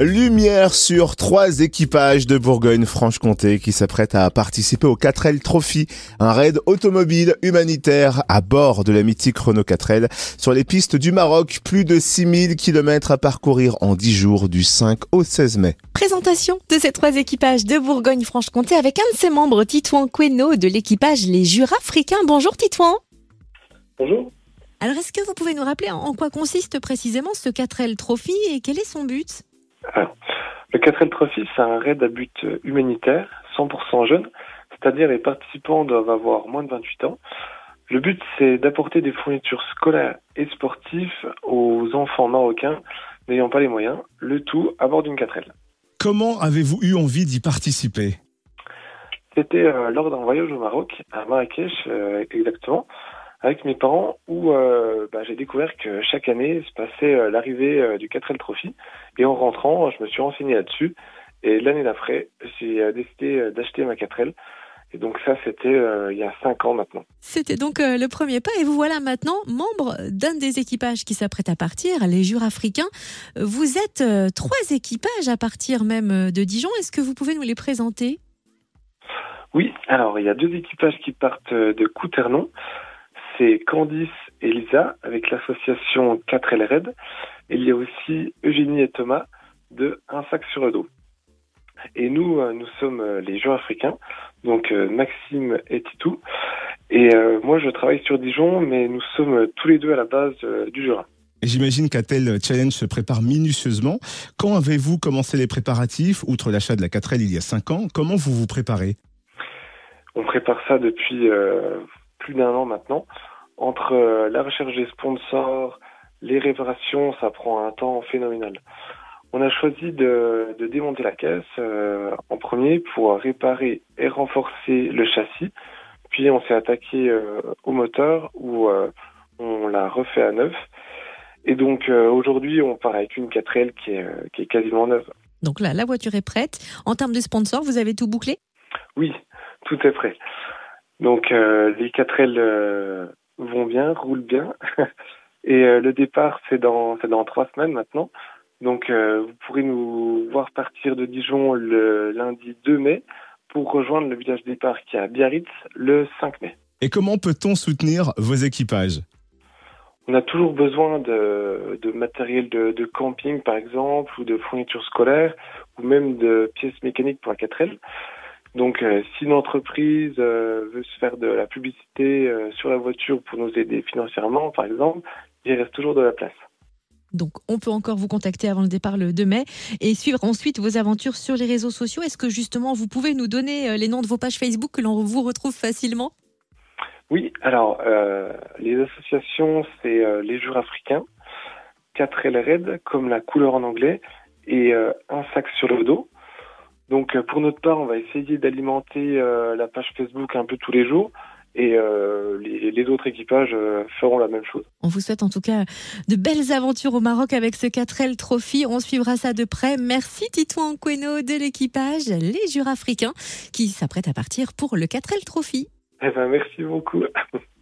Lumière sur trois équipages de Bourgogne-Franche-Comté qui s'apprêtent à participer au 4L Trophy, un raid automobile humanitaire à bord de la mythique Renault 4L sur les pistes du Maroc. Plus de 6000 km à parcourir en 10 jours du 5 au 16 mai. Présentation de ces trois équipages de Bourgogne-Franche-Comté avec un de ses membres, Titouan Queno de l'équipage Les Jura-Africains. Bonjour Titouan. Bonjour. Alors est-ce que vous pouvez nous rappeler en quoi consiste précisément ce 4L Trophy et quel est son but? Alors, Le 4L Trophy, c'est un raid à but humanitaire, 100% jeune, c'est-à-dire les participants doivent avoir moins de 28 ans. Le but, c'est d'apporter des fournitures scolaires et sportives aux enfants marocains n'ayant pas les moyens, le tout à bord d'une 4L. Comment avez-vous eu envie d'y participer? C'était euh, lors d'un voyage au Maroc, à Marrakech euh, exactement, avec mes parents, où euh, bah, j'ai découvert que chaque année se passait euh, l'arrivée euh, du 4L Trophy. Et en rentrant, je me suis renseigné là-dessus. Et l'année d'après, j'ai décidé d'acheter ma 4L. Et donc ça, c'était il y a cinq ans maintenant. C'était donc le premier pas et vous voilà maintenant membre d'un des équipages qui s'apprête à partir, les Jura-Africains. Vous êtes trois équipages à partir même de Dijon. Est-ce que vous pouvez nous les présenter? Oui, alors il y a deux équipages qui partent de Couternon. C'est Candice et Lisa avec l'association 4L Red. Et il y a aussi Eugénie et Thomas de Un sac sur le dos. Et nous, euh, nous sommes euh, les joueurs africains, donc euh, Maxime et Titou. Et euh, moi, je travaille sur Dijon, mais nous sommes tous les deux à la base du Jura. J'imagine qu'un tel challenge se prépare minutieusement. Quand avez-vous commencé les préparatifs, outre l'achat de la 4L il y a 5 ans Comment vous vous préparez? On prépare ça depuis euh, plus d'un an maintenant. Entre euh, la recherche des sponsors, les réparations, ça prend un temps phénoménal. On a choisi de, de démonter la caisse euh, en premier pour réparer et renforcer le châssis. Puis on s'est attaqué euh, au moteur où on l'a refait à neuf. Et donc aujourd'hui on part avec une 4L qui est, qui est quasiment neuve. Donc là, la voiture est prête. En termes de sponsors, vous avez tout bouclé? Oui, tout est prêt. Donc euh, les 4L euh, vont bien, roulent bien. Et euh, le départ, c'est dans, c'est dans trois semaines maintenant. Donc euh, vous pourrez nous voir partir de Dijon le lundi 2 mai pour rejoindre le village départ qui est à Biarritz le 5 mai. Et comment peut-on soutenir vos équipages? On a toujours besoin de, de matériel de, de camping par exemple, ou de fournitures scolaires, ou même de pièces mécaniques pour la 4L. Donc euh, si une entreprise euh, veut se faire de la publicité euh, sur la voiture pour nous aider financièrement par exemple, il reste toujours de la place. Donc, on peut encore vous contacter avant le départ le 2 mai et suivre ensuite vos aventures sur les réseaux sociaux. Est-ce que justement, vous pouvez nous donner les noms de vos pages Facebook que l'on vous retrouve facilement? Oui, alors les associations, c'est les jours africains, 4L Red, comme la couleur en anglais, et un sac sur le dos. Donc euh, pour notre part, on va essayer d'alimenter euh, la page Facebook un peu tous les jours, et euh, les, les autres équipages feront la même chose. On vous souhaite en tout cas de belles aventures au Maroc avec ce 4L Trophy. On suivra ça de près. Merci Titouan Queno de l'équipage Les Jura-Africains qui s'apprête à partir pour le 4L Trophy. Eh ben merci beaucoup.